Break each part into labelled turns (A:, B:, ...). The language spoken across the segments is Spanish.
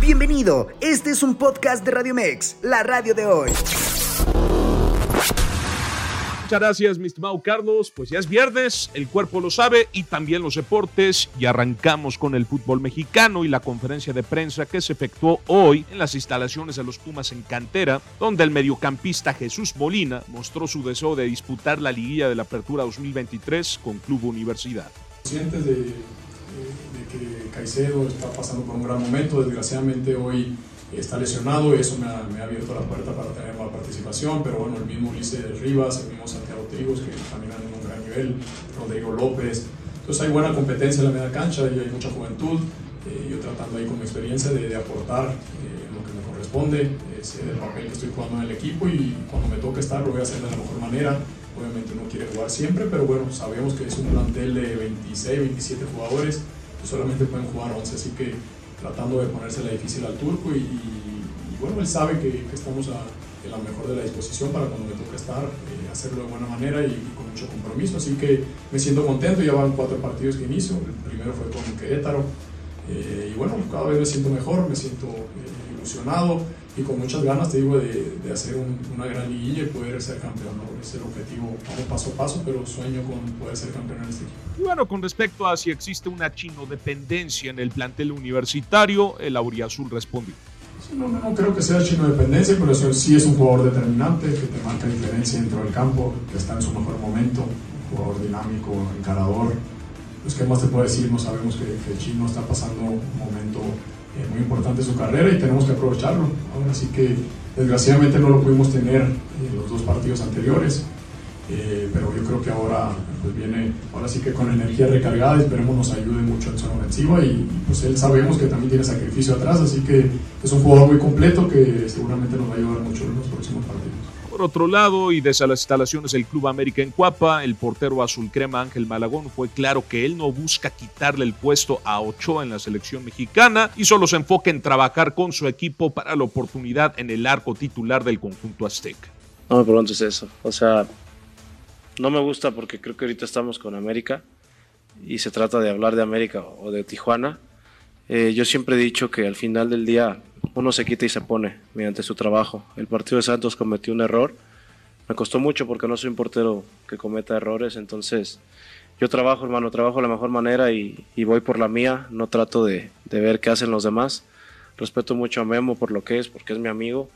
A: Bienvenido, este es un podcast de Radio Mex, la radio de hoy.
B: Muchas gracias, mi estimado Carlos. Pues ya es viernes, el cuerpo lo sabe y también los deportes. Y arrancamos con el fútbol mexicano y la conferencia de prensa que se efectuó hoy en las instalaciones de los Pumas en Cantera, donde el mediocampista Jesús Molina mostró su deseo de disputar la liguilla de la Apertura 2023 con Club Universidad.
C: De, de, que Caicedo está pasando por un gran momento, desgraciadamente hoy está lesionado. Y eso me ha, me ha, abierto la puerta para tener más participación, pero bueno, el mismo Ulises Rivas, el mismo Santiago Trigos que caminan en un gran nivel, Rodrigo López, entonces hay buena competencia en la media cancha y hay mucha juventud, eh, yo tratando ahí con mi experiencia de, de aportar eh, lo que me corresponde, es el papel que estoy jugando en el equipo y cuando me toque estar lo voy a hacer de la mejor manera, obviamente uno quiere jugar siempre, pero bueno, sabemos que es un plantel de 26, 27 jugadores, que solamente pueden jugar 11, así que tratando de ponérsela difícil al turco y, y, bueno, él sabe que, estamos a, la mejor de la disposición para cuando me toque estar, eh, hacerlo de buena manera y, y, con mucho compromiso. Así que me siento contento, ya van cuatro partidos que inicio, el primero fue con Querétaro eh, y bueno, cada vez me siento mejor, me siento eh, ilusionado y con muchas ganas, te digo, de, de hacer un, una gran liguilla y poder ser campeón. ¿no? Es el objetivo, vamos paso a paso, pero sueño con poder ser campeón en este equipo.
B: Y bueno, con respecto a si existe una chino dependencia en el plantel universitario, el Auriazul respondió.
C: No, no, no, creo que sea chino dependencia, pero sí es un jugador determinante que te marca diferencia dentro del campo, que está en su mejor momento, un jugador dinámico, encarador. Pues, ¿qué más te puedo decir? No sabemos que, el chino está pasando un momento eh, muy importante en su carrera y tenemos que aprovecharlo. Ahora sí que desgraciadamente no lo pudimos tener en los dos partidos anteriores, eh, pero yo creo que ahora pues viene, ahora sí que con energía recargada, esperemos nos ayude mucho en zona ofensiva y, y, pues él sabemos que también tiene sacrificio atrás, así que es un jugador muy completo que seguramente nos va a ayudar mucho en los próximos partidos.
B: Por otro lado, y desde las instalaciones del Club América en Cuapa, el portero azul crema Ángel Malagón fue claro que él no busca quitarle el puesto a Ochoa en la selección mexicana y solo se enfoca en trabajar con su equipo para la oportunidad en el arco titular del conjunto azteca.
D: No me preguntes eso. O sea, no me gusta porque creo que ahorita estamos con América y se trata de hablar de América o de Tijuana. Eh, yo siempre he dicho que al final del día uno se quita y se pone mediante su trabajo. El partido de Santos cometió un error. Me costó mucho porque no soy un portero que cometa errores. Entonces, yo trabajo, hermano, trabajo de la mejor manera y, voy por la mía. No trato de, de, ver qué hacen los demás. Respeto mucho a Memo por lo que es, porque es mi amigo.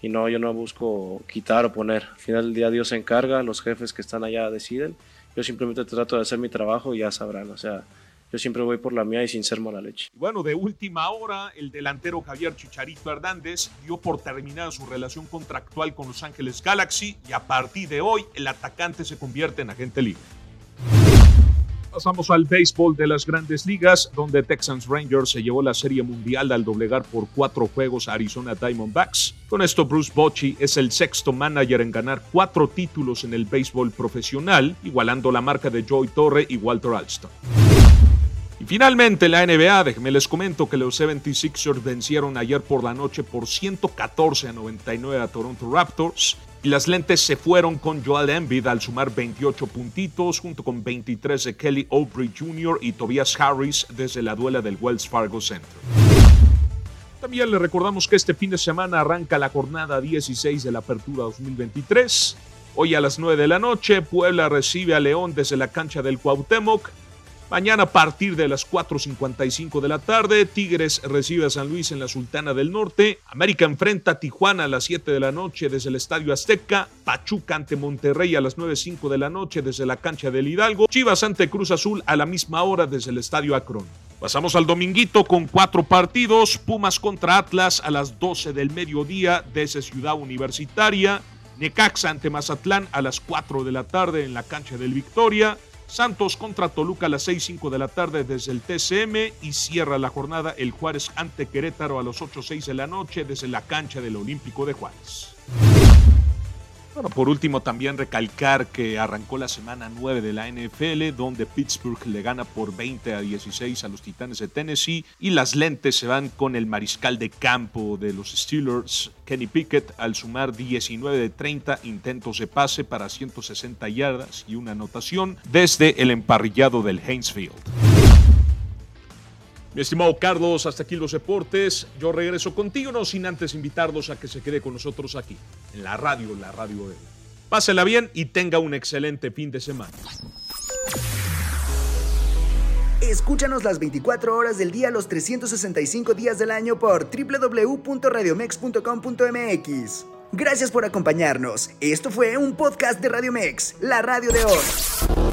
D: Y no, yo no busco quitar o poner. Al final del día Dios se encarga, los jefes que están allá deciden. Yo simplemente trato de hacer mi trabajo y ya sabrán. O sea, yo siempre voy por la mía y sin ser mala leche.
B: Bueno, de última hora, el delantero Javier Chicharito Hernández dio por terminada su relación contractual con Los Ángeles Galaxy y a partir de hoy el atacante se convierte en agente libre. Pasamos al béisbol de las grandes ligas, donde Texans Rangers se llevó la Serie Mundial al doblegar por cuatro juegos a Arizona Diamondbacks. Con esto, Bruce Bochy es el sexto manager en ganar cuatro títulos en el béisbol profesional, igualando la marca de Joey Torre y Walter Alston. Y finalmente la NBA, déjenme les comento que los 76ers vencieron ayer por la noche por 114 a 99 a Toronto Raptors y las lentes se fueron con Joel Embiid al sumar 28 puntitos junto con 23 de Kelly Oubre Jr. y Tobias Harris desde la duela del Wells Fargo Center. También le recordamos que este fin de semana arranca la jornada 16 de la Apertura 2023. Hoy a las 9 de la noche, Puebla recibe a León desde la cancha del Cuauhtémoc. Mañana a partir de las 4.55 de la tarde, Tigres recibe a San Luis en la Sultana del Norte, América enfrenta a Tijuana a las 7 de la noche desde el Estadio Azteca, Pachuca ante Monterrey a las 9.05 de la noche desde la cancha del Hidalgo, Chivas ante Cruz Azul a la misma hora desde el Estadio Akron. Pasamos al dominguito con cuatro partidos, Pumas contra Atlas a las 12 del mediodía desde Ciudad Universitaria, Necaxa ante Mazatlán a las 4 de la tarde en la cancha del Victoria, Santos contra Toluca a las 6.05 de la tarde desde el TCM y cierra la jornada el Juárez ante Querétaro a las 8.06 de la noche desde la cancha del Olímpico de Juárez. Bueno, por último también recalcar que arrancó la semana 9 de la NFL donde Pittsburgh le gana por 20 a 16 a los Titanes de Tennessee y las lentes se van con el mariscal de campo de los Steelers, Kenny Pickett, al sumar 19 de 30 intentos de pase para 160 yardas y una anotación desde el emparrillado del Hainesfield. Mi estimado Carlos, hasta aquí los deportes. Yo regreso contigo, no sin antes invitarlos a que se quede con nosotros aquí, en la radio, la radio de Pásela bien y tenga un excelente fin de semana.
A: Escúchanos las 24 horas del día, los 365 días del año por www.radiomex.com.mx. Gracias por acompañarnos. Esto fue un podcast de Radiomex, la radio de hoy.